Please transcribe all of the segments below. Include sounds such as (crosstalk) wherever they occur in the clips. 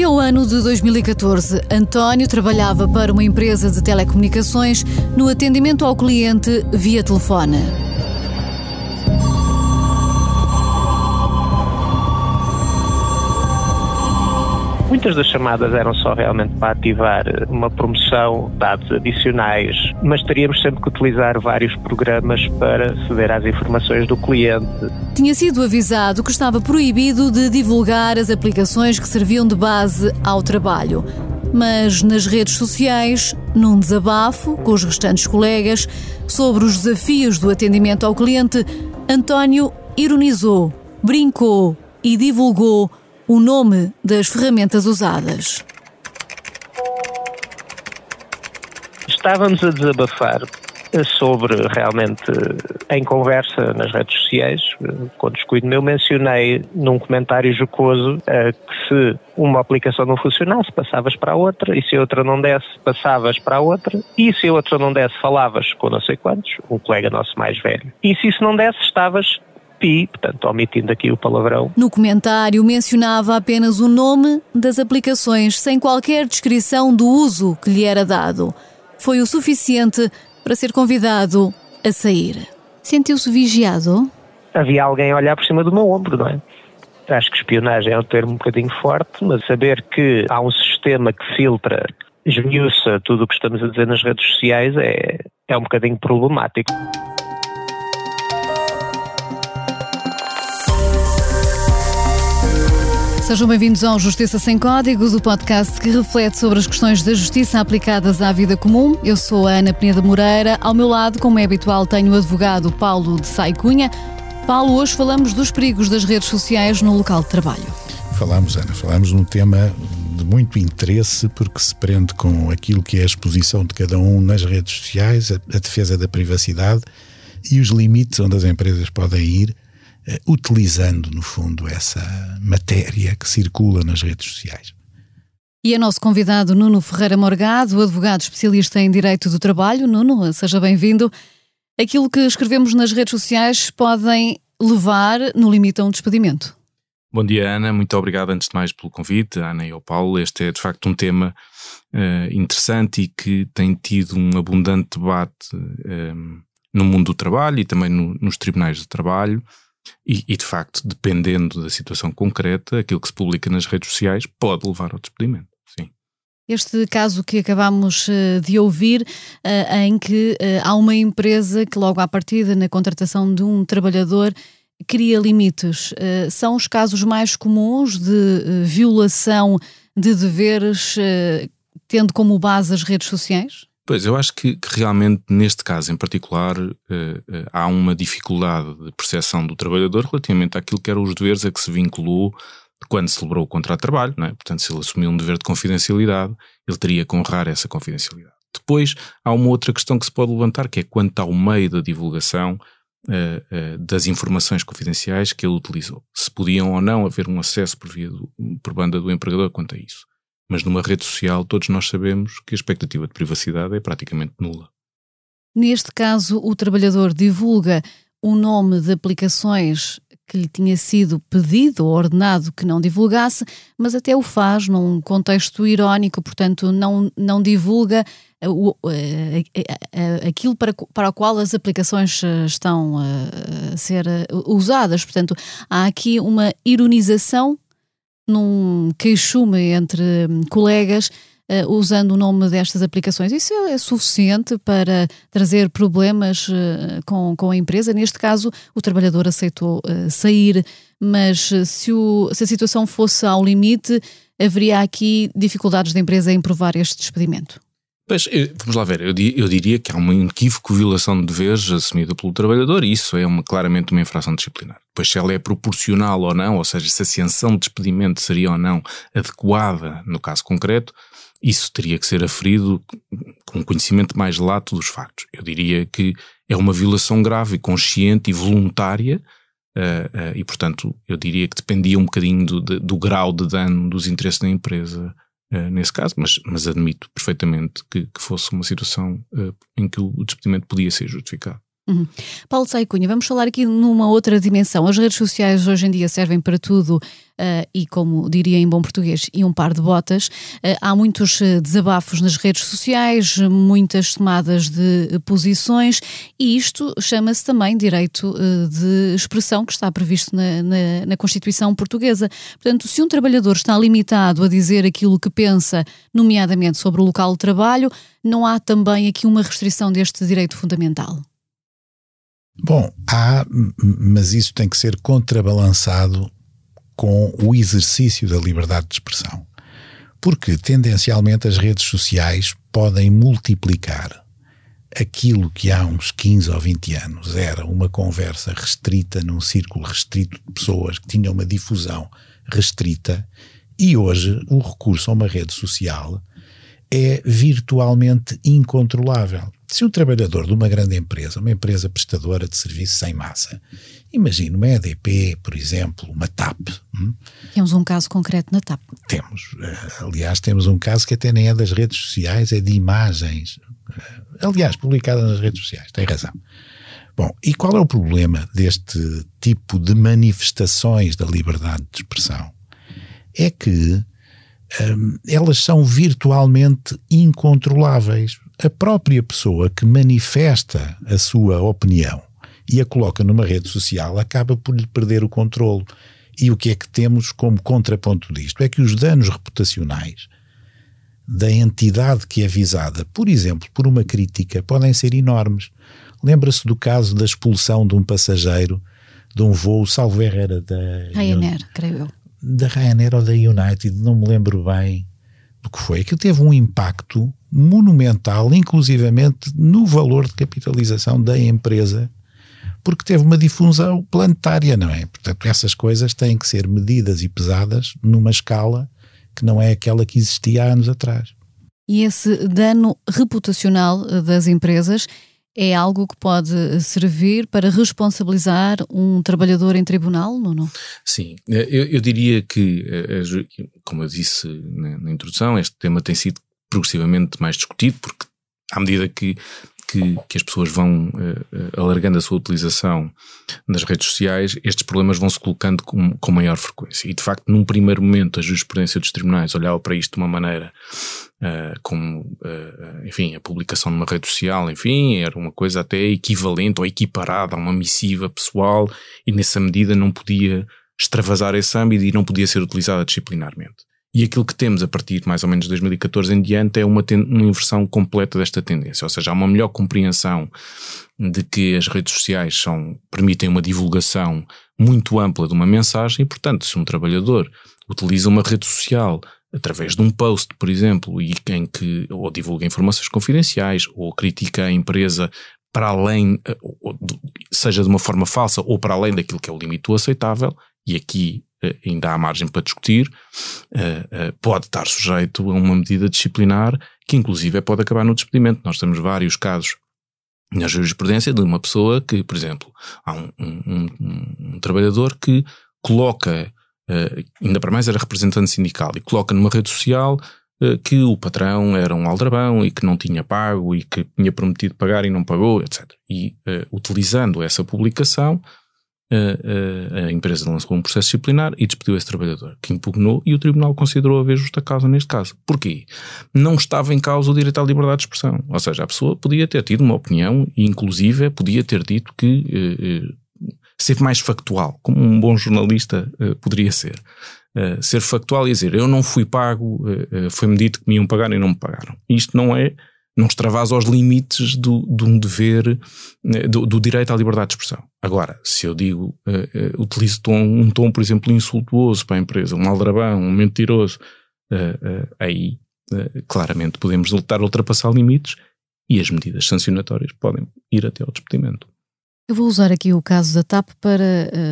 Corria o ano de 2014. António trabalhava para uma empresa de telecomunicações no atendimento ao cliente via telefone. Muitas das chamadas eram só realmente para ativar uma promoção, dados adicionais, mas teríamos sempre que utilizar vários programas para aceder às informações do cliente. Tinha sido avisado que estava proibido de divulgar as aplicações que serviam de base ao trabalho. Mas nas redes sociais, num desabafo com os restantes colegas sobre os desafios do atendimento ao cliente, António ironizou, brincou e divulgou o nome das ferramentas usadas. Estávamos a desabafar sobre realmente em conversa nas redes sociais, com descuido meu, mencionei num comentário jocoso que se uma aplicação não funcionasse, passavas para a outra, e se a outra não desse, passavas para a outra, e se a outra não desse, falavas com não sei quantos, um colega nosso mais velho, e se isso não desse, estavas portanto, omitindo aqui o palavrão. No comentário mencionava apenas o nome das aplicações, sem qualquer descrição do uso que lhe era dado. Foi o suficiente para ser convidado a sair. Sentiu-se vigiado? Havia alguém a olhar por cima do meu ombro, não é? Acho que espionagem é um termo um bocadinho forte, mas saber que há um sistema que filtra, esmiuça tudo o que estamos a dizer nas redes sociais é, é um bocadinho problemático. Sejam bem-vindos ao Justiça Sem Códigos, o podcast que reflete sobre as questões da justiça aplicadas à vida comum. Eu sou a Ana Peneda Moreira. Ao meu lado, como é habitual, tenho o advogado Paulo de Saicunha. Paulo, hoje falamos dos perigos das redes sociais no local de trabalho. Falamos, Ana, falamos num tema de muito interesse porque se prende com aquilo que é a exposição de cada um nas redes sociais, a, a defesa da privacidade e os limites onde as empresas podem ir utilizando, no fundo, essa matéria que circula nas redes sociais. E é nosso convidado Nuno Ferreira Morgado, advogado especialista em Direito do Trabalho. Nuno, seja bem-vindo. Aquilo que escrevemos nas redes sociais podem levar, no limite, a um despedimento. Bom dia, Ana. Muito obrigado, antes de mais, pelo convite, Ana e ao Paulo. Este é, de facto, um tema uh, interessante e que tem tido um abundante debate uh, no mundo do trabalho e também no, nos tribunais de trabalho. E, e, de facto, dependendo da situação concreta, aquilo que se publica nas redes sociais pode levar ao despedimento. Sim. Este caso que acabamos eh, de ouvir, eh, em que eh, há uma empresa que, logo à partida, na contratação de um trabalhador, cria limites. São os casos mais comuns de violação de deveres, tendo como base as redes sociais? Pois, eu acho que, que realmente neste caso em particular uh, uh, há uma dificuldade de percepção do trabalhador relativamente àquilo que eram os deveres a que se vinculou quando celebrou o contrato de trabalho, é? portanto se ele assumiu um dever de confidencialidade, ele teria que honrar essa confidencialidade. Depois há uma outra questão que se pode levantar que é quanto ao meio da divulgação uh, das informações confidenciais que ele utilizou. Se podiam ou não haver um acesso por, via do, por banda do empregador quanto a isso. Mas numa rede social, todos nós sabemos que a expectativa de privacidade é praticamente nula. Neste caso, o trabalhador divulga o nome de aplicações que lhe tinha sido pedido ou ordenado que não divulgasse, mas até o faz num contexto irónico, portanto, não, não divulga eh, o, eh, eh, aquilo para, para o qual as aplicações estão a ser usadas. Portanto, há aqui uma ironização num queixume entre hum, colegas uh, usando o nome destas aplicações. Isso é, é suficiente para trazer problemas uh, com, com a empresa? Neste caso, o trabalhador aceitou uh, sair, mas se, o, se a situação fosse ao limite, haveria aqui dificuldades da empresa em provar este despedimento? Pois, vamos lá ver, eu, eu, diria que há uma inequívoca violação de deveres assumida pelo trabalhador e isso é uma, claramente uma infração disciplinar. Pois se ela é proporcional ou não, ou seja, se a sanção de despedimento seria ou não adequada no caso concreto, isso teria que ser aferido com conhecimento mais lato dos factos. Eu diria que é uma violação grave, consciente e voluntária uh, uh, e, portanto, eu diria que dependia um bocadinho do, do grau de dano dos interesses da empresa Uh, nesse caso, mas, mas admito perfeitamente que, que fosse uma situação uh, em que o despedimento podia ser justificado. Uhum. Paulo Saicunha, vamos falar aqui numa outra dimensão. As redes sociais hoje em dia servem para tudo uh, e, como diria em bom português, e um par de botas. Uh, há muitos desabafos nas redes sociais, muitas tomadas de posições e isto chama-se também direito de expressão que está previsto na, na, na Constituição Portuguesa. Portanto, se um trabalhador está limitado a dizer aquilo que pensa, nomeadamente sobre o local de trabalho, não há também aqui uma restrição deste direito fundamental? Bom, há, mas isso tem que ser contrabalançado com o exercício da liberdade de expressão. Porque, tendencialmente, as redes sociais podem multiplicar aquilo que há uns 15 ou 20 anos era uma conversa restrita num círculo restrito de pessoas que tinham uma difusão restrita, e hoje o recurso a uma rede social é virtualmente incontrolável. Se um trabalhador de uma grande empresa, uma empresa prestadora de serviços em massa, imagine uma EDP, por exemplo, uma TAP. Hum? Temos um caso concreto na TAP. Temos. Eh, aliás, temos um caso que até nem é das redes sociais, é de imagens. Eh, aliás, publicada nas redes sociais, tem razão. Bom, e qual é o problema deste tipo de manifestações da liberdade de expressão? É que um, elas são virtualmente incontroláveis. A própria pessoa que manifesta a sua opinião e a coloca numa rede social acaba por lhe perder o controle. E o que é que temos como contraponto disto? É que os danos reputacionais da entidade que é visada, por exemplo, por uma crítica, podem ser enormes. Lembra-se do caso da expulsão de um passageiro de um voo, salvo erro, da Ryanair, creio eu da Ryanair ou da United, não me lembro bem do que foi, que teve um impacto monumental, inclusivamente no valor de capitalização da empresa, porque teve uma difusão planetária, não é? Portanto, essas coisas têm que ser medidas e pesadas numa escala que não é aquela que existia há anos atrás. E esse dano reputacional das empresas é algo que pode servir para responsabilizar um trabalhador em tribunal, não? Sim, eu, eu diria que, eh, como eu disse na, introdução, este tema tem sido progressivamente mais discutido, porque à medida que que, que, as pessoas vão uh, alargando a sua utilização nas redes sociais, estes problemas vão se colocando com, com maior frequência. E de facto, num primeiro momento, a jurisprudência dos tribunais olhava para isto de uma maneira uh, como, uh, enfim, a publicação numa rede social, enfim, era uma coisa até equivalente ou equiparada a uma missiva pessoal e nessa medida não podia extravasar esse âmbito e não podia ser utilizada disciplinarmente. E aquilo que temos a partir de mais ou menos 2014 em diante é uma, uma inversão completa desta tendência, ou seja, há uma melhor compreensão de que as redes sociais são, permitem uma divulgação muito ampla de uma mensagem e, portanto, se um trabalhador utiliza uma rede social através de um post, por exemplo, e em que ou divulga informações confidenciais ou critica a empresa para além, seja de uma forma falsa ou para além daquilo que é o limite aceitável, e aqui eh, ainda há margem para discutir, eh, eh, pode estar sujeito a uma medida disciplinar que inclusive pode acabar no despedimento. Nós temos vários casos na jurisprudência de uma pessoa que, por exemplo, há um, um, um, um trabalhador que coloca, ainda para mais era representante sindical, e coloca numa rede social que o patrão era um aldrabão e que não tinha pago e que tinha prometido pagar e não pagou, etc. E utilizando essa publicação, a, a, empresa lançou um processo disciplinar e despediu esse trabalhador, que impugnou e o tribunal considerou haver justa causa neste caso. Porquê? Não estava em causa o direito à liberdade de expressão. Ou seja, a pessoa podia ter tido uma opinião e, inclusive, podia ter dito que eh, eh, ser mais factual, como um bom jornalista eh, poderia ser. Ser factual e dizer eu não fui pago, foi-me dito que me iam pagar e não me pagaram. Isto não é não extravasa aos limites do, de um dever, eh, do, do, direito à liberdade de expressão. Agora, se eu digo, uh, uh, utilizo tom, um tom, por exemplo, insultuoso para a empresa, um aldrabão, um mentiroso, uh, aí claramente podemos estar a ultrapassar limites e as medidas sancionatórias podem ir até ao despedimento. Eu vou usar aqui o caso da TAP para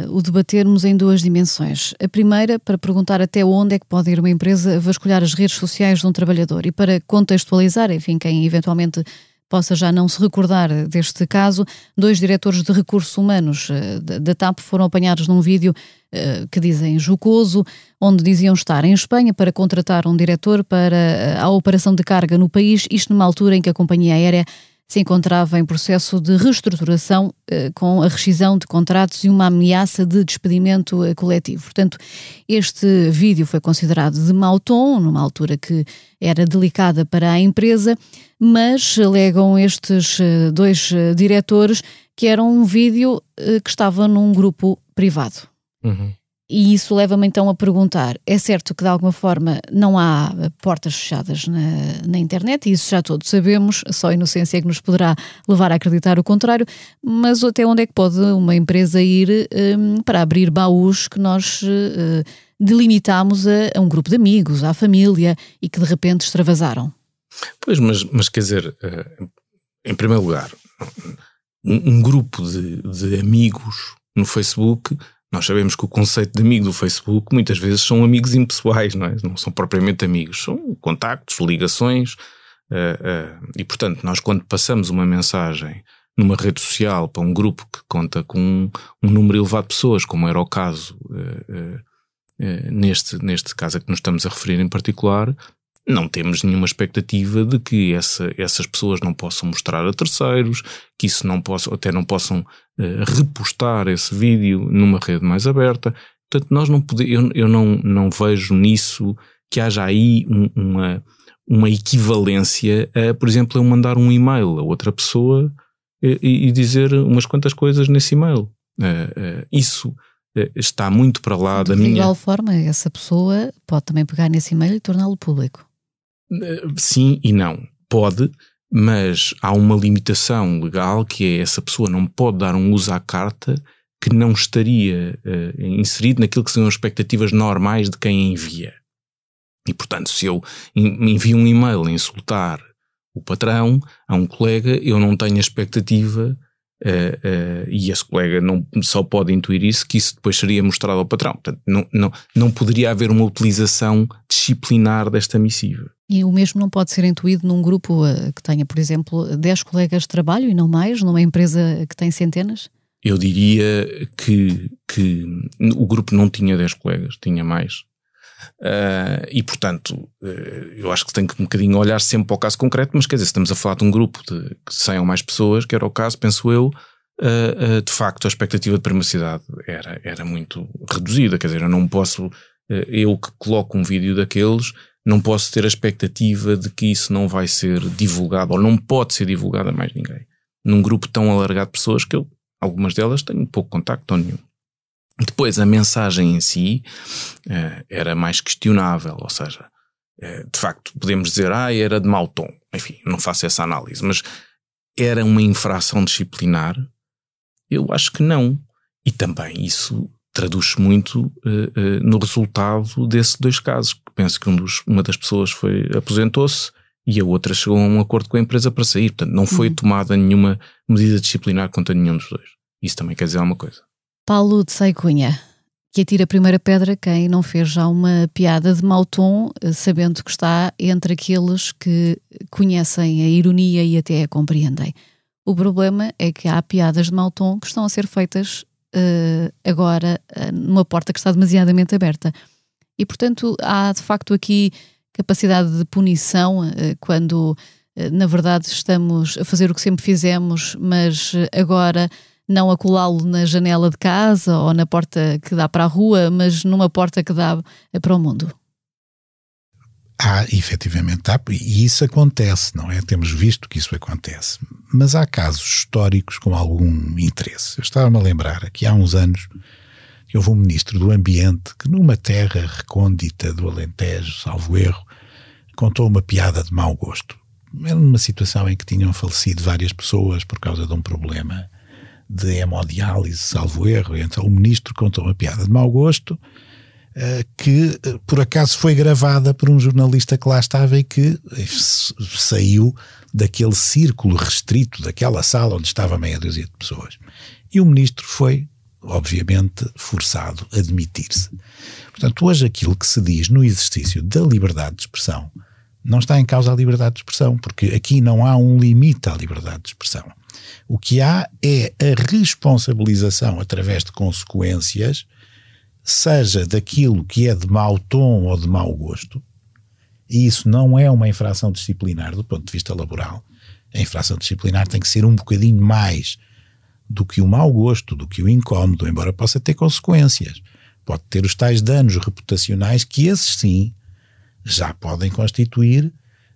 uh, o debatermos em duas dimensões. A primeira, para perguntar até onde é que pode ir uma empresa vasculhar as redes sociais de um trabalhador e para contextualizar, enfim, quem eventualmente possa já não se recordar deste caso, dois diretores de recursos humanos uh, da TAP foram apanhados num vídeo uh, que dizem jocoso, onde diziam estar em Espanha para contratar um diretor para a operação de carga no país, isto numa altura em que a companhia aérea se encontrava em processo de reestruturação eh, com a rescisão de contratos e uma ameaça de despedimento eh, coletivo. Portanto, este vídeo foi considerado de mau tom, numa altura que era delicada para a empresa, mas alegam estes eh, dois diretores que era um vídeo que estava num grupo privado. Uhum. E isso leva-me então a perguntar: é certo que de alguma forma não há portas fechadas na, na internet, e isso já todos sabemos, só a inocência é que nos poderá levar a acreditar o contrário, mas até onde é que pode uma empresa ir um, para abrir baús que nós uh, delimitámos a, a, um grupo de amigos, à família e que de repente extravasaram? Pois, mas, mas quer dizer, uh, em primeiro lugar, um, um grupo de, de amigos no Facebook nós sabemos que o conceito de amigo do Facebook muitas vezes são amigos impessoais, não é? Não são propriamente amigos, são contactos, ligações. Uh, uh, e portanto, nós quando passamos uma mensagem numa rede social para um grupo que conta com um, um número elevado de pessoas, como era o caso uh, neste, neste caso a que nos estamos a referir em particular, não temos nenhuma expectativa de que essa, essas pessoas não possam mostrar a terceiros, que isso não possam, até não possam uh, repostar esse vídeo numa rede mais aberta. Portanto, nós não podemos, eu, eu não, não vejo nisso que haja aí um, uma, uma equivalência a, por exemplo, eu mandar um e-mail a outra pessoa e, e dizer umas quantas coisas nesse e-mail. Uh, uh, isso está muito para lá de da minha. De igual forma, essa pessoa pode também pegar nesse e-mail e torná-lo público. Sim e não. Pode, mas há uma limitação legal que é essa pessoa não pode dar um uso à carta que não estaria uh, inserido naquilo que são as expectativas normais de quem envia. E, portanto, se eu envio um e-mail a insultar o patrão a um colega, eu não tenho a expectativa Uh, uh, e esse colega não só pode intuir isso, que isso depois seria mostrado ao patrão. Portanto, não, não, não poderia haver uma utilização disciplinar desta missiva. E o mesmo não pode ser intuído num grupo uh, que tenha, por exemplo, 10 colegas de trabalho e não mais, numa empresa que tem centenas? Eu diria que, que o grupo não tinha 10 colegas, tinha mais. Uh, e, portanto, uh, eu acho que tem que um bocadinho olhar sempre para o caso concreto, mas quer dizer, estamos a falar de um grupo de 100 ou mais pessoas, que era o caso, penso eu, uh, de facto a expectativa de privacidade era, era muito reduzida. Quer dizer, eu não posso, eu que coloco um vídeo daqueles, não posso ter a expectativa de que isso não vai ser divulgado ou não pode ser divulgado a mais ninguém. Num grupo tão alargado de pessoas que eu, algumas delas, tenho pouco contacto ou nenhum. Depois, a mensagem em si uh, era mais questionável, ou seja, uh, de facto, podemos dizer, ah, era de mau tom. Enfim, não faço essa análise, mas era uma infração disciplinar? Eu acho que não. E também isso traduz-se muito uh, no resultado desses dois casos. Penso que um dos, uma das pessoas foi aposentou-se e a outra chegou a um acordo com a empresa para sair. Portanto, não foi uhum. tomada nenhuma medida disciplinar contra nenhum dos dois. Isso também quer dizer alguma coisa. Paulo de Seicunha, que atira a primeira pedra quem não fez já uma piada de mau tom, eh, sabendo que está entre aqueles que conhecem a ironia e até a compreendem. O problema é que há piadas de mau tom que estão a ser feitas uh, agora uh, numa porta que está demasiadamente aberta. E, portanto, há de facto aqui capacidade de punição uh, quando, na verdade, estamos a fazer o que sempre fizemos, mas agora não a colá-lo na janela de casa ou na porta que dá para a rua, mas numa porta que dá para o mundo. Há, efetivamente, há, e isso acontece, não é? Temos visto que isso acontece. Mas há casos históricos com algum interesse. Eu estava-me a lembrar que há uns anos que houve um ministro do Ambiente que, numa terra recôndita do Alentejo, salvo erro, contou uma piada de mau gosto. Era numa situação em que tinham falecido várias pessoas por causa de um problema de hemodiálise, salvo erro. Então o ministro contou uma piada de mau gosto eh, que eh, por acaso foi gravada por um jornalista que lá estava e que eh, saiu daquele círculo restrito daquela sala onde estava meia dúzia de pessoas. E o ministro foi, obviamente, forçado a admitir-se. Portanto, hoje aquilo que se diz no exercício da liberdade de expressão não está em causa a liberdade de expressão, porque aqui não há um limite à liberdade de expressão. O que há é a responsabilização através de consequências, seja daquilo que é de mau tom ou de mau gosto, e isso não é uma infração disciplinar do ponto de vista laboral, A infração disciplinar tem que ser um bocadinho mais do que o mau gosto, do que o incómodo, embora possa ter consequências. Pode ter os tais danos reputacionais que esses sim já podem constituir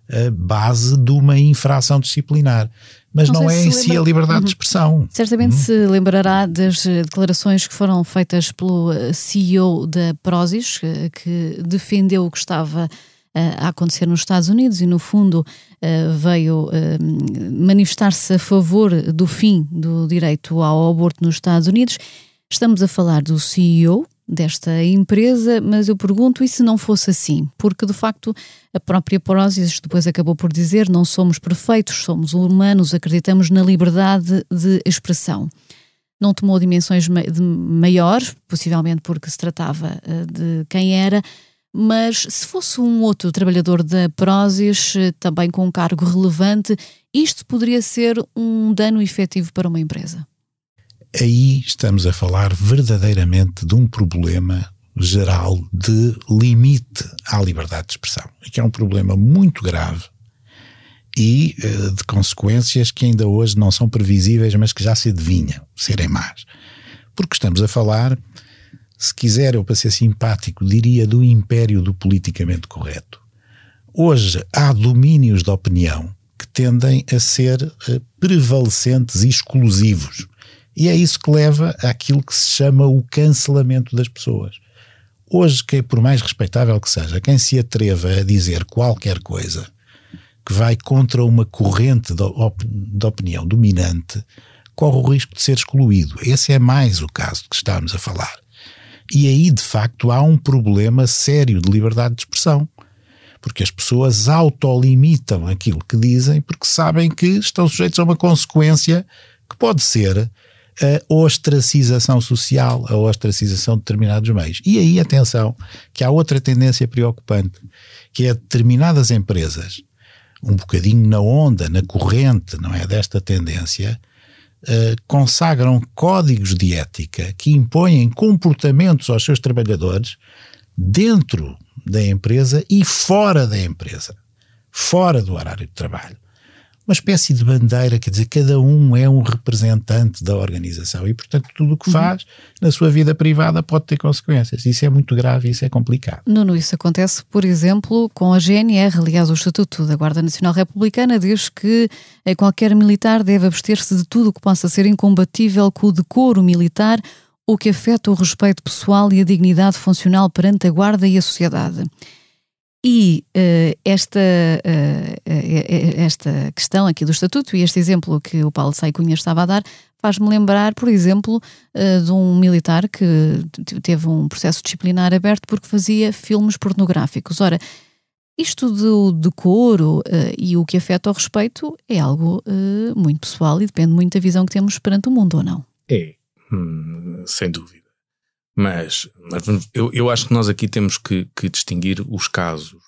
a base de uma infração disciplinar. Mas não, não é em si lembra... a liberdade uhum. de expressão. Certamente uhum. se lembrará das declarações que foram feitas pelo eh, CEO da Prozis, eh, que defendeu o que estava eh, a acontecer nos Estados Unidos e, no fundo, veio manifestar-se a favor do fim do direito ao aborto nos Estados Unidos. Estamos a falar do CEO, desta empresa, mas eu pergunto, e se não fosse assim? Porque, de facto, a própria Prozis depois acabou por dizer não somos perfeitos, somos humanos, acreditamos na liberdade de expressão. Não tomou dimensões maiores, possivelmente porque se tratava eh, de quem era, mas se fosse um outro trabalhador da Prozis, eh, também com um cargo relevante, isto poderia ser um dano efetivo para uma empresa aí estamos a falar verdadeiramente de um problema geral de limite à liberdade de expressão, que é um problema muito grave e uh, de consequências que ainda hoje não são previsíveis, mas que já se adivinham serem más. Porque estamos a falar, se quiser eu para ser simpático, diria do império do politicamente correto. Hoje há domínios de opinião que tendem a ser uh, prevalecentes e exclusivos e é isso que leva àquilo que se chama o cancelamento das pessoas. Hoje, que por mais respeitável que seja, quem se atreva a dizer qualquer coisa que vai contra uma corrente de opinião dominante, corre o risco de ser excluído. Esse é mais o caso que estamos a falar. E aí, de facto, há um problema sério de liberdade de expressão. Porque as pessoas autolimitam aquilo que dizem porque sabem que estão sujeitos a uma consequência que pode ser a ostracização social, a ostracização de determinados meios. E aí, atenção, que há outra tendência preocupante, que é determinadas empresas, um bocadinho na onda, na corrente, não é, desta tendência, uh, consagram códigos de ética que impõem comportamentos aos seus trabalhadores dentro da empresa e fora da empresa, fora do horário de trabalho uma espécie de bandeira, quer dizer, cada um é um representante da organização e, portanto, tudo o que uhum. faz uhum. na sua vida privada pode ter consequências. Isso é muito grave, isso é complicado. Nuno, isso acontece, por exemplo, com a GNR. Aliás, o Estatuto da Guarda Nacional Republicana diz que eh, qualquer militar deve abster-se de tudo o que possa ser incompatível com o decoro militar ou que afeta o respeito pessoal e a dignidade funcional perante a Guarda e a sociedade. E uh, esta, uh, esta questão aqui do Estatuto e este exemplo que o Paulo Saicunha estava a dar faz-me lembrar, por exemplo, uh, de um militar que teve um processo disciplinar aberto porque fazia filmes pornográficos. Ora, isto do decoro e o que afeta ao respeito é algo muito pessoal e depende muito da visão que temos perante o mundo, ou não? É, hum, sem dúvida. Mas, mas eu, eu acho que nós aqui temos que, que distinguir os casos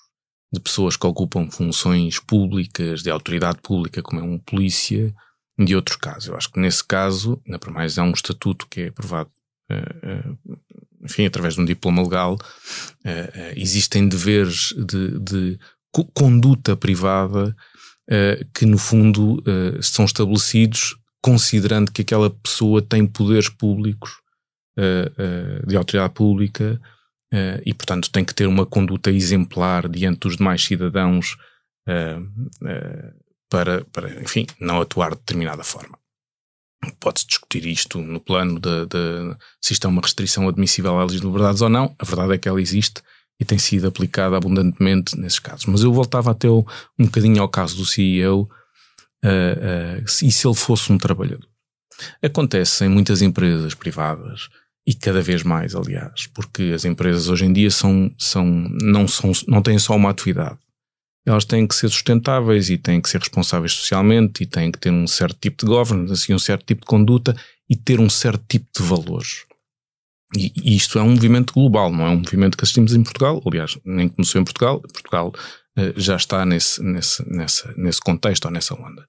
de pessoas que ocupam funções públicas, de autoridade pública, como é um polícia, de outros casos. Eu acho que nesse caso, na por mais, há um estatuto que é aprovado, uh, uh, enfim, através de um diploma legal, uh, existem deveres de, de conduta privada que, no fundo, são estabelecidos considerando que aquela pessoa tem poderes públicos uh, de autoridade pública uh, e, portanto, tem que ter uma conduta exemplar diante dos demais cidadãos para, para, enfim, não atuar de determinada forma. Pode-se discutir isto no plano de, de, se isto é uma restrição admissível às liberdades ou não. A verdade é que ela existe e tem sido aplicada abundantemente nesses casos. Mas eu voltava até o, um bocadinho ao caso do CEO uh, uh, e se ele fosse um trabalhador. Acontece em muitas empresas privadas e cada vez mais, aliás, porque as empresas hoje em dia são, são, não, são, não têm só uma atividade. Elas têm que ser sustentáveis e têm que ser responsáveis socialmente e têm que ter um certo tipo de governance e um certo tipo de conduta e ter um certo tipo de valores. E, e isto é um movimento global, não é um movimento que assistimos em Portugal. Aliás, nem começou em Portugal. Portugal já está nesse, nesse, nessa, nesse contexto ou nessa onda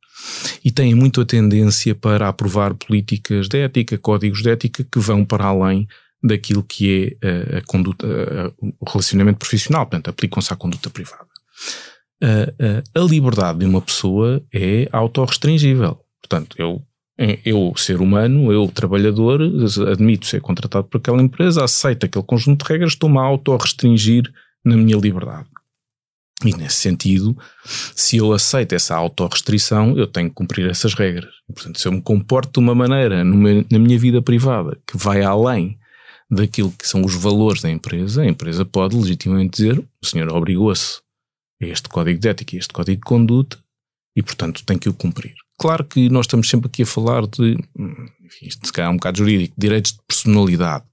e têm muito a tendência para aprovar políticas de ética, códigos de ética que vão para além daquilo que é a, a conduta, a, o relacionamento profissional, portanto, aplicam-se à conduta privada. a, a, a liberdade de uma pessoa é autorrestringível. Portanto, eu, eu, ser humano, eu, trabalhador, admito ser contratado por aquela empresa, aceito aquele conjunto de regras, estou-me a autorrestringir na minha liberdade. E nesse sentido, se eu aceito essa autorrestrição, eu tenho que cumprir essas regras. Portanto, se eu me comporto de uma maneira numa, na minha vida privada que vai além daquilo que são os valores da empresa, a empresa pode legitimamente dizer o senhor obrigou-se a este código de ética e este código de conduta e, portanto, tem que o cumprir. Claro que nós estamos sempre aqui a falar de, enfim, isto se calhar é um bocado jurídico, direitos de personalidade,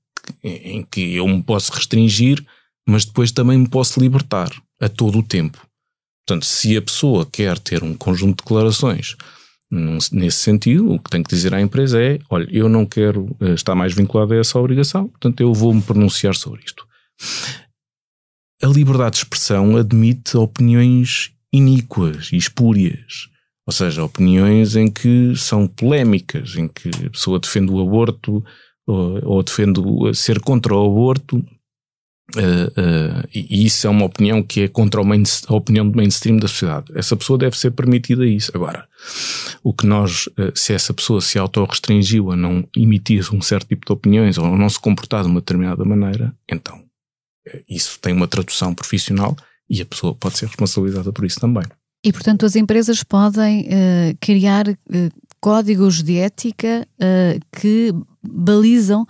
em que eu me posso restringir, mas depois também me posso libertar a todo o tempo. Portanto, se a pessoa quer ter um conjunto de declarações nesse sentido, o que tem que dizer à empresa é: olha, eu não quero eh, estar mais vinculado a essa obrigação, portanto, eu vou me pronunciar sobre isto. A liberdade de expressão admite opiniões iníquas e espúrias. Ou seja, opiniões em que são polémicas, em que a pessoa defende o aborto ou, ou defende ser contra o aborto Uh, uh, e isso é uma opinião que é contra a opinião do mainstream da sociedade. Essa pessoa deve ser permitida isso. Agora, o que nós, uh, se essa pessoa se auto-restringiu a não emitir um certo tipo de opiniões ou a não se comportar de uma determinada maneira, então isso tem uma tradução profissional e a pessoa pode ser responsabilizada por isso também. E, portanto, as empresas podem criar códigos de ética que balizam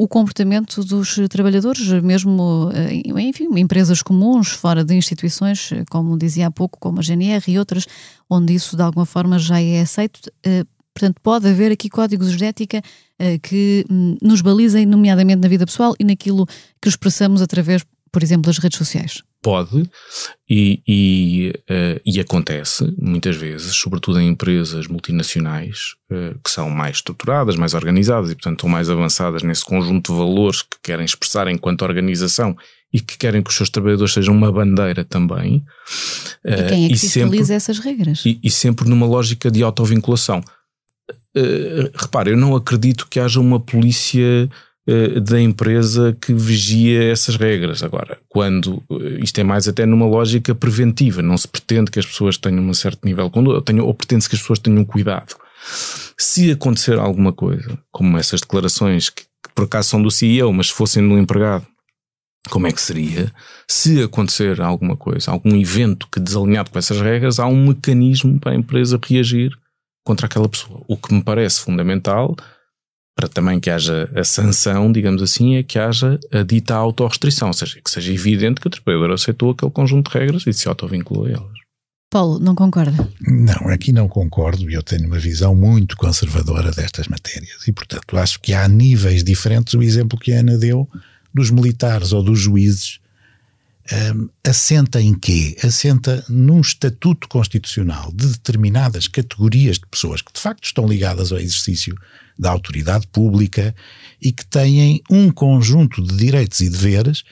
o comportamento dos trabalhadores, mesmo, eh, enfim, empresas comuns, fora de instituições, eh, como dizia há pouco, como a GNR e outras, onde isso de alguma forma já é aceito. Eh, portanto, pode haver aqui códigos de ética que hum, nos balizem, nomeadamente na vida pessoal e naquilo que expressamos através, por exemplo, das redes sociais pode e, e, uh, e, acontece muitas vezes, sobretudo em empresas multinacionais uh, que são mais estruturadas, mais organizadas e, portanto, estão mais avançadas nesse conjunto de valores que querem expressar enquanto organização e que querem que os seus trabalhadores sejam uma bandeira também. Uh, e quem é que fiscaliza essas regras? E, e, sempre numa lógica de autovinculação. Uh, repare, eu não acredito que haja uma polícia eh, da empresa que vigia essas regras. Agora, quando eh, isto é mais até numa lógica preventiva, não se pretende que as pessoas tenham um certo nível de conduta, ou pretende-se que as pessoas tenham cuidado. Se acontecer alguma coisa, como essas declarações que, que por acaso são do CEO, mas fossem do empregado, como é que seria? Se acontecer alguma coisa, algum evento que desalinhado com essas regras, há um mecanismo para a empresa reagir contra aquela pessoa. O que me parece fundamental para também que haja a sanção, digamos assim, é que haja a dita autorrestrição, ou seja, que seja evidente que o trabalhador aceitou aquele conjunto de regras e se autovinculou a elas. Paulo, não concorda? Não, aqui não concordo e eu tenho uma visão muito conservadora destas matérias e, portanto, acho que há níveis diferentes. O exemplo que a Ana deu dos militares ou dos juízes um, assenta em quê? Assenta num estatuto constitucional de determinadas categorias de pessoas que de facto estão ligadas ao exercício da autoridade pública e que têm um conjunto de direitos e deveres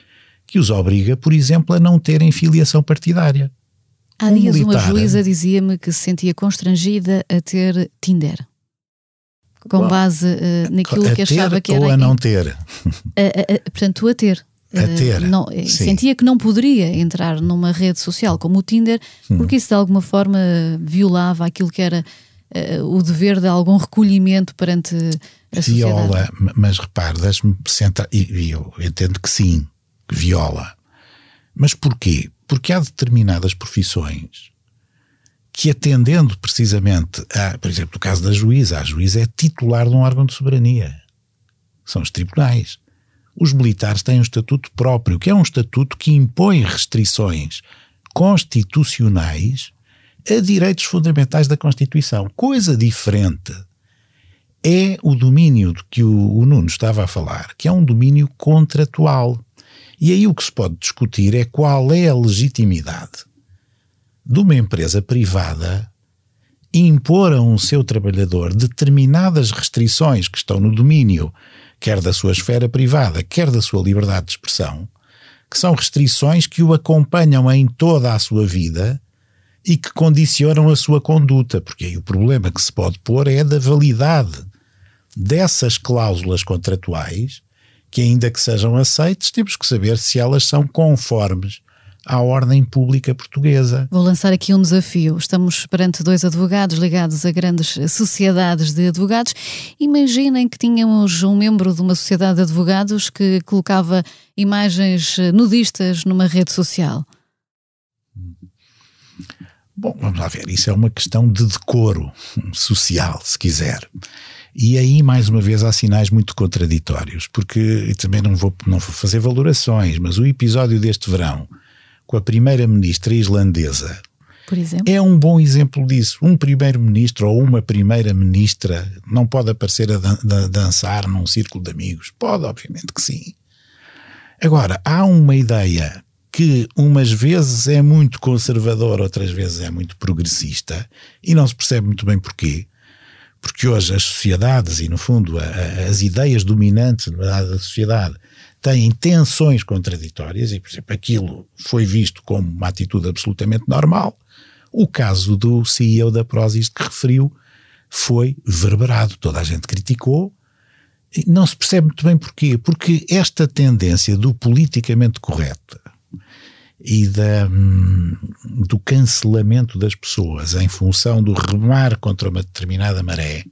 que os obriga, por exemplo, a não terem filiação partidária. Há um dias militar, uma juíza dizia-me que se sentia constrangida a ter Tinder. Com bom, base uh, naquilo que achava que era. Ou a não ter. A, a, portanto, a ter. A eh, ter. não, eh, sentia que não poderia entrar numa rede social como o Tinder, hum. porque isso de alguma forma violava aquilo que era uh, o dever de algum recolhimento perante a sociedade. Viola, mas repare, deixe-me sentar, e, e eu entendo que sim, que viola. Mas porquê? Porque há determinadas profissões que atendendo precisamente a, por exemplo, no caso da juíza, a juíza é titular de um órgão de soberania. São os tribunais. Os militares têm um estatuto próprio, que é um estatuto que impõe restrições constitucionais a direitos fundamentais da Constituição. Coisa diferente é o domínio de que o, o Nuno estava a falar, que é um domínio contratual. E aí o que se pode discutir é qual é a legitimidade de uma empresa privada impor a um seu trabalhador determinadas restrições que estão no domínio quer da sua esfera privada, quer da sua liberdade de expressão, que são restrições que o acompanham em toda a sua vida e que condicionam a sua conduta, porque aí o problema que se pode pôr é da validade dessas cláusulas contratuais, que ainda que sejam aceites, temos que saber se elas são conformes à ordem pública portuguesa. Vou lançar aqui um desafio. Estamos perante dois advogados ligados a grandes sociedades de advogados. Imaginem que tínhamos um membro de uma sociedade de advogados que colocava imagens nudistas numa rede social. Bom, vamos lá ver. Isso é uma questão de decoro social, se quiser. E aí, mais uma vez, há sinais muito contraditórios, porque também não vou, não vou fazer valorações, mas o episódio deste verão com a primeira-ministra islandesa é um bom exemplo disso. Um primeiro-ministro ou uma primeira-ministra não pode aparecer a, dan a dançar num círculo de amigos? Pode, obviamente que sim. Agora, há uma ideia que umas vezes é muito conservadora, outras vezes é muito progressista, e não se percebe muito bem porquê. Porque hoje as sociedades e, no fundo, a, a, as ideias dominantes da sociedade têm tensões contraditórias e, por exemplo, aquilo foi visto como uma atitude absolutamente normal. O caso do CEO da Prozis que referiu foi verberado, toda a gente criticou. Não se percebe muito bem porquê. Porque esta tendência do politicamente correto e da, hum, do cancelamento das pessoas em função do remar contra uma determinada maré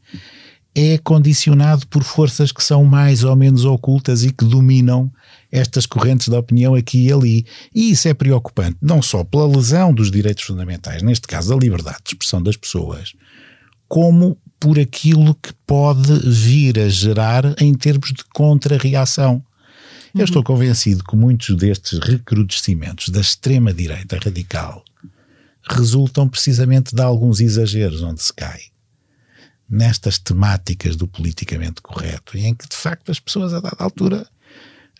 é condicionado por forças que são mais ou menos ocultas e que dominam estas correntes de opinião aqui e ali. E isso é preocupante, não só pela lesão dos direitos fundamentais, neste caso da liberdade de expressão das pessoas, como por aquilo que pode vir a gerar em termos de contra-reação. Eu estou uhum. convencido que muitos destes recrudescimentos da extrema-direita radical resultam precisamente de alguns exageros onde se cai nestas temáticas do politicamente correto, em que de facto as pessoas a dada altura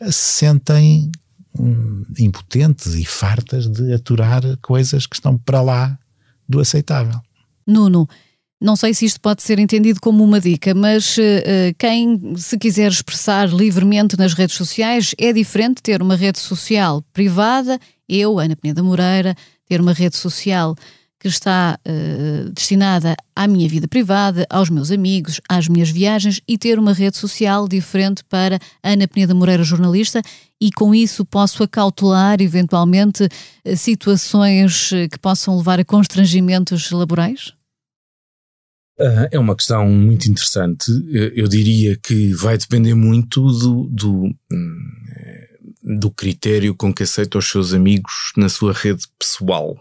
se sentem hum, impotentes e fartas de aturar coisas que estão para lá do aceitável. Nuno, não sei se isto pode ser entendido como uma dica, mas uh, quem se quiser expressar livremente nas redes sociais é diferente ter uma rede social privada, eu, Ana Peneda Moreira, ter uma rede social que está uh, destinada à minha vida privada, aos meus amigos, às minhas viagens e ter uma rede social diferente para Ana Peneda Moreira, jornalista, e com isso posso acautelar eventualmente uh, situações uh, que possam levar a constrangimentos laborais? É uma questão muito interessante. Eu diria que vai depender muito do, do, hum, do critério com que aceita os seus amigos na sua rede pessoal.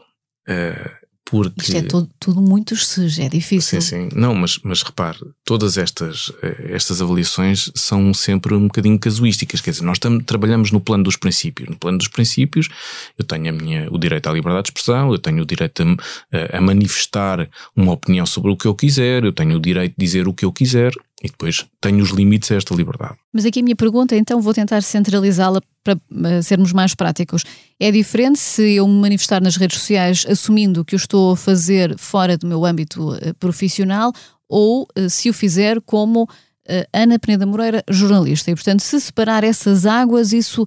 Porque... Isto é tudo, tudo muito SES, é difícil. Sim, sim. Não, mas, mas repare, todas estas, eh, estas avaliações são sempre um bocadinho casuísticas. Quer dizer, nós tam, trabalhamos no plano dos princípios. No plano dos princípios, eu tenho a minha, o direito à liberdade de expressão, eu tenho o direito a, a manifestar uma opinião sobre o que eu quiser, eu tenho o direito de dizer o que eu quiser, e depois tenho os limites a esta liberdade. Mas aqui a minha pergunta, então vou tentar centralizá-la para uh, sermos mais práticos. É diferente se eu me manifestar nas redes sociais assumindo que eu estou a fazer fora do meu âmbito uh, profissional ou uh, se o fizer como Ana Peneda Moreira, jornalista. E, portanto, se separar essas águas, isso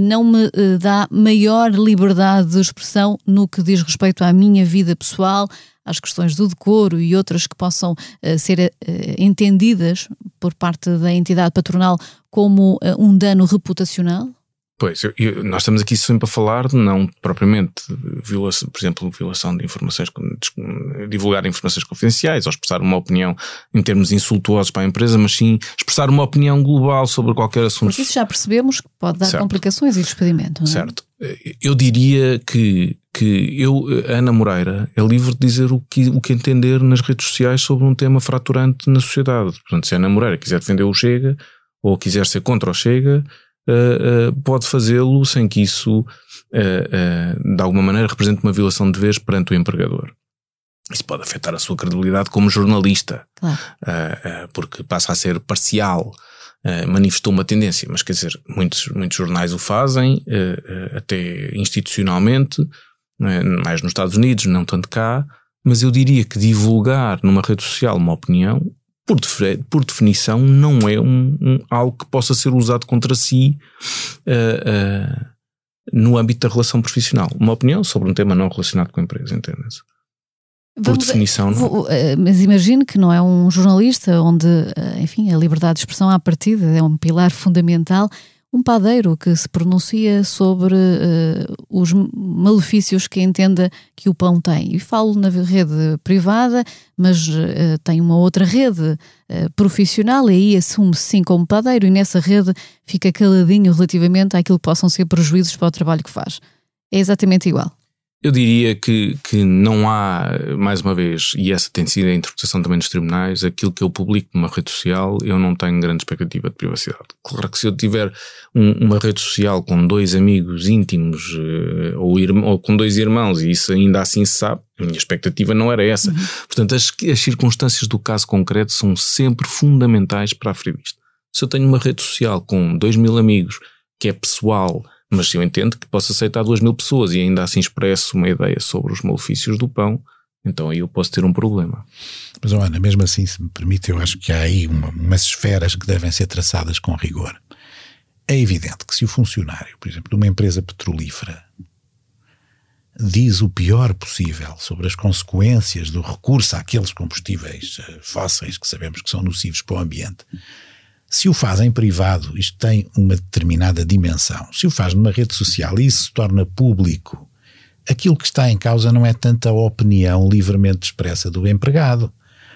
não me dá maior liberdade de expressão no que diz respeito à minha vida pessoal, às questões do decoro e outras que possam uh, ser uh, entendidas por parte da entidade patronal como uh, um dano reputacional? Pois, eu, eu, nós estamos aqui sempre a falar de não propriamente, violação, por exemplo, violação de informações, divulgar informações confidenciais ou expressar uma opinião em termos insultuosos para a empresa, mas sim expressar uma opinião global sobre qualquer assunto. Porque isso já percebemos que pode dar certo. complicações e despedimento, não é? Certo. Eu diria que, que eu, Ana Moreira, é livre de dizer o que, o que entender nas redes sociais sobre um tema fraturante na sociedade. Portanto, se a Ana Moreira quiser defender o Chega ou quiser ser contra o Chega, uh, uh, pode fazê-lo sem que isso, uh, de alguma maneira, represente uma violação de deveres perante o empregador. Isso pode afetar a sua credibilidade como jornalista, claro. porque passa a ser parcial. manifestou uma tendência, mas quer dizer, muitos, muitos jornais o fazem, até institucionalmente, é? mais nos Estados Unidos, não tanto cá, mas eu diria que divulgar numa rede social uma opinião por, por definição, não é um, um, algo que possa ser usado contra si uh, uh, no âmbito da relação profissional. Uma opinião sobre um tema não relacionado com a empresa, entende-se? Por definição, não. Vou, eh, mas imagino que não é um jornalista onde, enfim, a liberdade de expressão à partida é um pilar fundamental. Um padeiro que se pronuncia sobre uh, os malefícios que entenda que o pão tem. E falo na rede privada, mas uh, tem uma outra rede uh, profissional, e aí assume-se sim como padeiro, e nessa rede fica caladinho relativamente àquilo que possam ser prejuízos para o trabalho que faz. É exatamente igual. Eu diria que, que não há, mais uma vez, e essa tem sido a interpretação também dos tribunais, aquilo que eu publico numa rede social, eu não tenho grande expectativa de privacidade. Claro que se eu tiver um, uma rede social com dois amigos íntimos uh, ou, ou, com dois irmãos, e isso ainda assim se sabe, a minha expectativa não era essa. Uhum. Portanto, as, as circunstâncias do caso concreto são sempre fundamentais para aferir isto. Se eu tenho uma rede social com dois mil amigos, que é pessoal, mas eu entendo que posso aceitar duas mil pessoas e ainda assim expresso uma ideia sobre os malefícios do pão, então aí eu posso ter um problema. Mas, Ana, mesmo assim, se me permite, eu acho que há aí uma, umas esferas que devem ser traçadas com rigor. É evidente que se o funcionário, por exemplo, de uma empresa petrolífera, diz o pior possível sobre as consequências do recurso àqueles combustíveis eh, fósseis que sabemos que são nocivos para o ambiente, se o faz em privado, isto tem uma determinada dimensão. Se o faz numa rede social e isso se torna público, aquilo que está em causa não é tanto a opinião livremente expressa do empregado.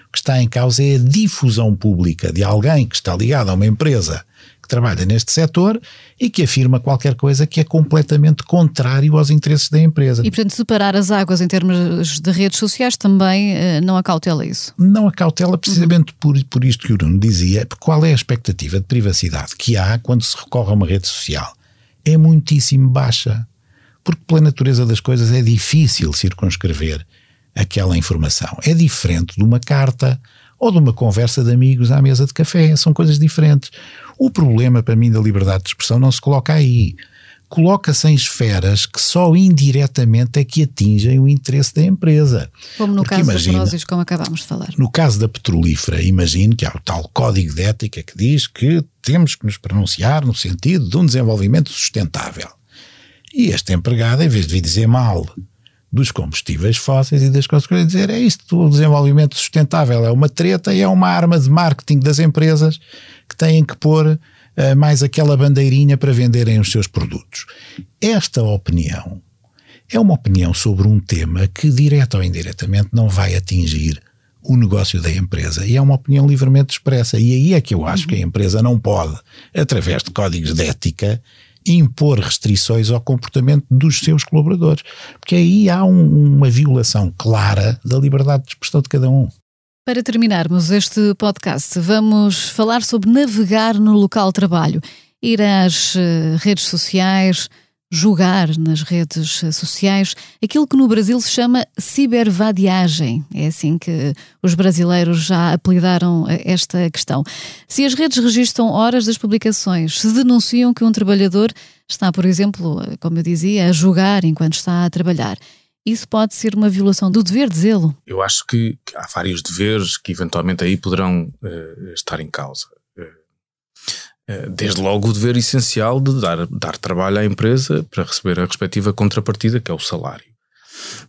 O que está em causa é a difusão pública de alguém que está ligado a uma empresa trabalha neste setor e que afirma qualquer coisa que é completamente contrário aos interesses da empresa. E, portanto, separar as águas em termos de redes sociais também uh, não acautela isso? Não acautela precisamente uhum. por, por isto que o Bruno dizia. Qual é a expectativa de privacidade que há quando se recorre a uma rede social? É muitíssimo baixa. Porque, pela natureza das coisas, é difícil circunscrever aquela informação. É diferente de uma carta ou de uma conversa de amigos à mesa de café. São coisas diferentes. O problema, para mim, da liberdade de expressão não se coloca aí. Coloca-se em esferas que só indiretamente é que atingem o interesse da empresa. Como no Porque caso imagina, da Prozis, como acabámos de falar. No caso da petrolífera, imagino que há o tal código de ética que diz que temos que nos pronunciar no sentido de um desenvolvimento sustentável. E este empregado, em vez de vir dizer mal dos combustíveis fósseis e das coisas que eu dizer é isto, o desenvolvimento sustentável é uma treta e é uma arma de marketing das empresas que têm que pôr uh, mais aquela bandeirinha para venderem os seus produtos. Esta opinião é uma opinião sobre um tema que, direta ou indiretamente, não vai atingir o negócio da empresa e é uma opinião livremente expressa. E aí é que eu acho que a empresa não pode, através de códigos de ética, impor restrições ao comportamento dos seus colaboradores. Porque aí há um, uma violação clara da liberdade de expressão de cada um. Para terminarmos este podcast, vamos falar sobre navegar no local de trabalho, ir às uh, redes sociais, julgar nas redes sociais aquilo que no Brasil se chama cibervadiagem. É assim que os brasileiros já apelidaram esta questão. Se as redes registram horas das publicações, se denunciam que um trabalhador está, por exemplo, como eu dizia, a julgar enquanto está a trabalhar. Isso pode ser uma violação do dever de zelo? Eu acho que, há vários deveres que eventualmente aí poderão uh, estar em causa. Eh, desde logo o dever essencial de dar, dar trabalho à empresa para receber a respectiva contrapartida, que é o salário.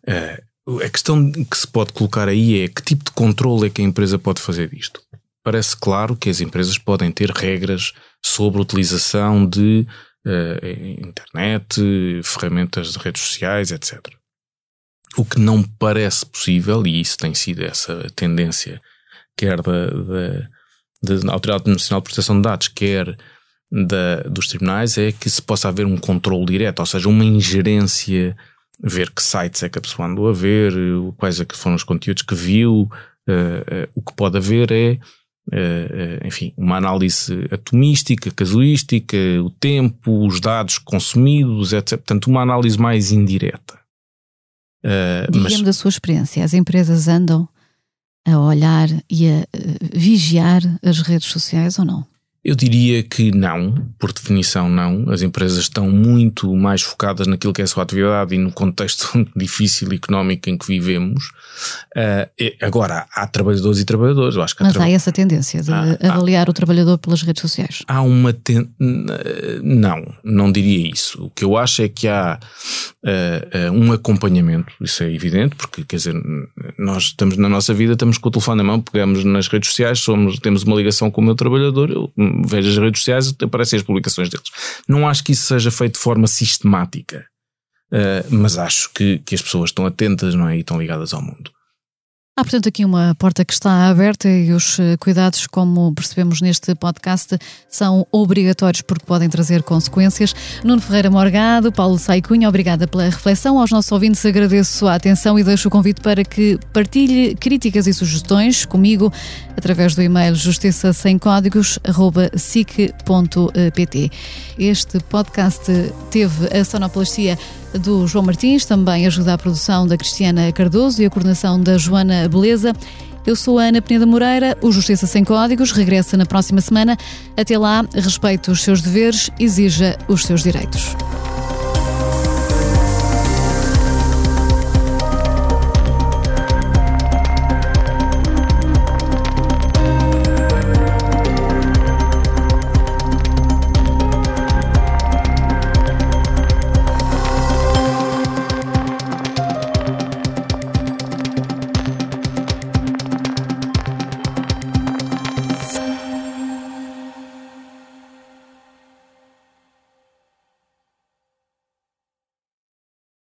Eh, a questão que se pode colocar aí é que tipo de controle é que a empresa pode fazer disto. Parece claro que as empresas podem ter regras sobre a utilização de uh, internet, ferramentas de redes sociais, etc. O que não parece possível, e isso tem sido essa tendência, quer da, da da Autoridade Nacional de Proteção de Dados, quer da, dos tribunais, é que se possa haver um controle direto, ou seja, uma ingerência, ver que sites é que a pessoa andou a ver, quais é que foram os conteúdos que viu. Uh, uh, o que pode haver é, uh, enfim, uma análise atomística, casuística, o tempo, os dados consumidos, etc. Portanto, uma análise mais indireta. Uh, Diga-me da sua experiência, as empresas andam a olhar e a uh, vigiar as redes sociais ou não? Eu diria que não, por definição não. As empresas estão muito mais focadas naquilo que é a sua atividade e no contexto (laughs) difícil económico em que vivemos. Uh, agora, há trabalhadores e trabalhadores. Eu acho que há Mas tra... há essa tendência de há, avaliar há... o trabalhador pelas redes sociais? Há uma. Ten... Não, não diria isso. O que eu acho é que há uh, uh, um acompanhamento, isso é evidente, porque quer dizer, nós estamos na nossa vida, estamos com o telefone na mão, pegamos nas redes sociais, somos, temos uma ligação com o meu trabalhador, eu vejo as redes sociais, aparecem as publicações deles. Não acho que isso seja feito de forma sistemática. uh, mas acho que, que as pessoas estão atentas não é? e estão ligadas ao mundo. Há, portanto, aqui uma porta que está aberta e os eh, cuidados, como percebemos neste podcast, são obrigatórios porque podem trazer consequências. Nuno Ferreira Morgado, Paulo Saicunha, obrigada pela reflexão. Aos nossos ouvintes agradeço a atenção e deixo o convite para que partilhe críticas e sugestões comigo através do e-mail justiça sem códigos@sic.pt. Este podcast teve a sonoplastia do João Martins, também ajuda a produção da Cristiana Cardoso e a coordenação da Joana Beleza. Eu sou a Ana Peneda Moreira, o Justiça Sem Códigos regressa na próxima semana. Até lá, respeite os seus deveres, exija os seus direitos.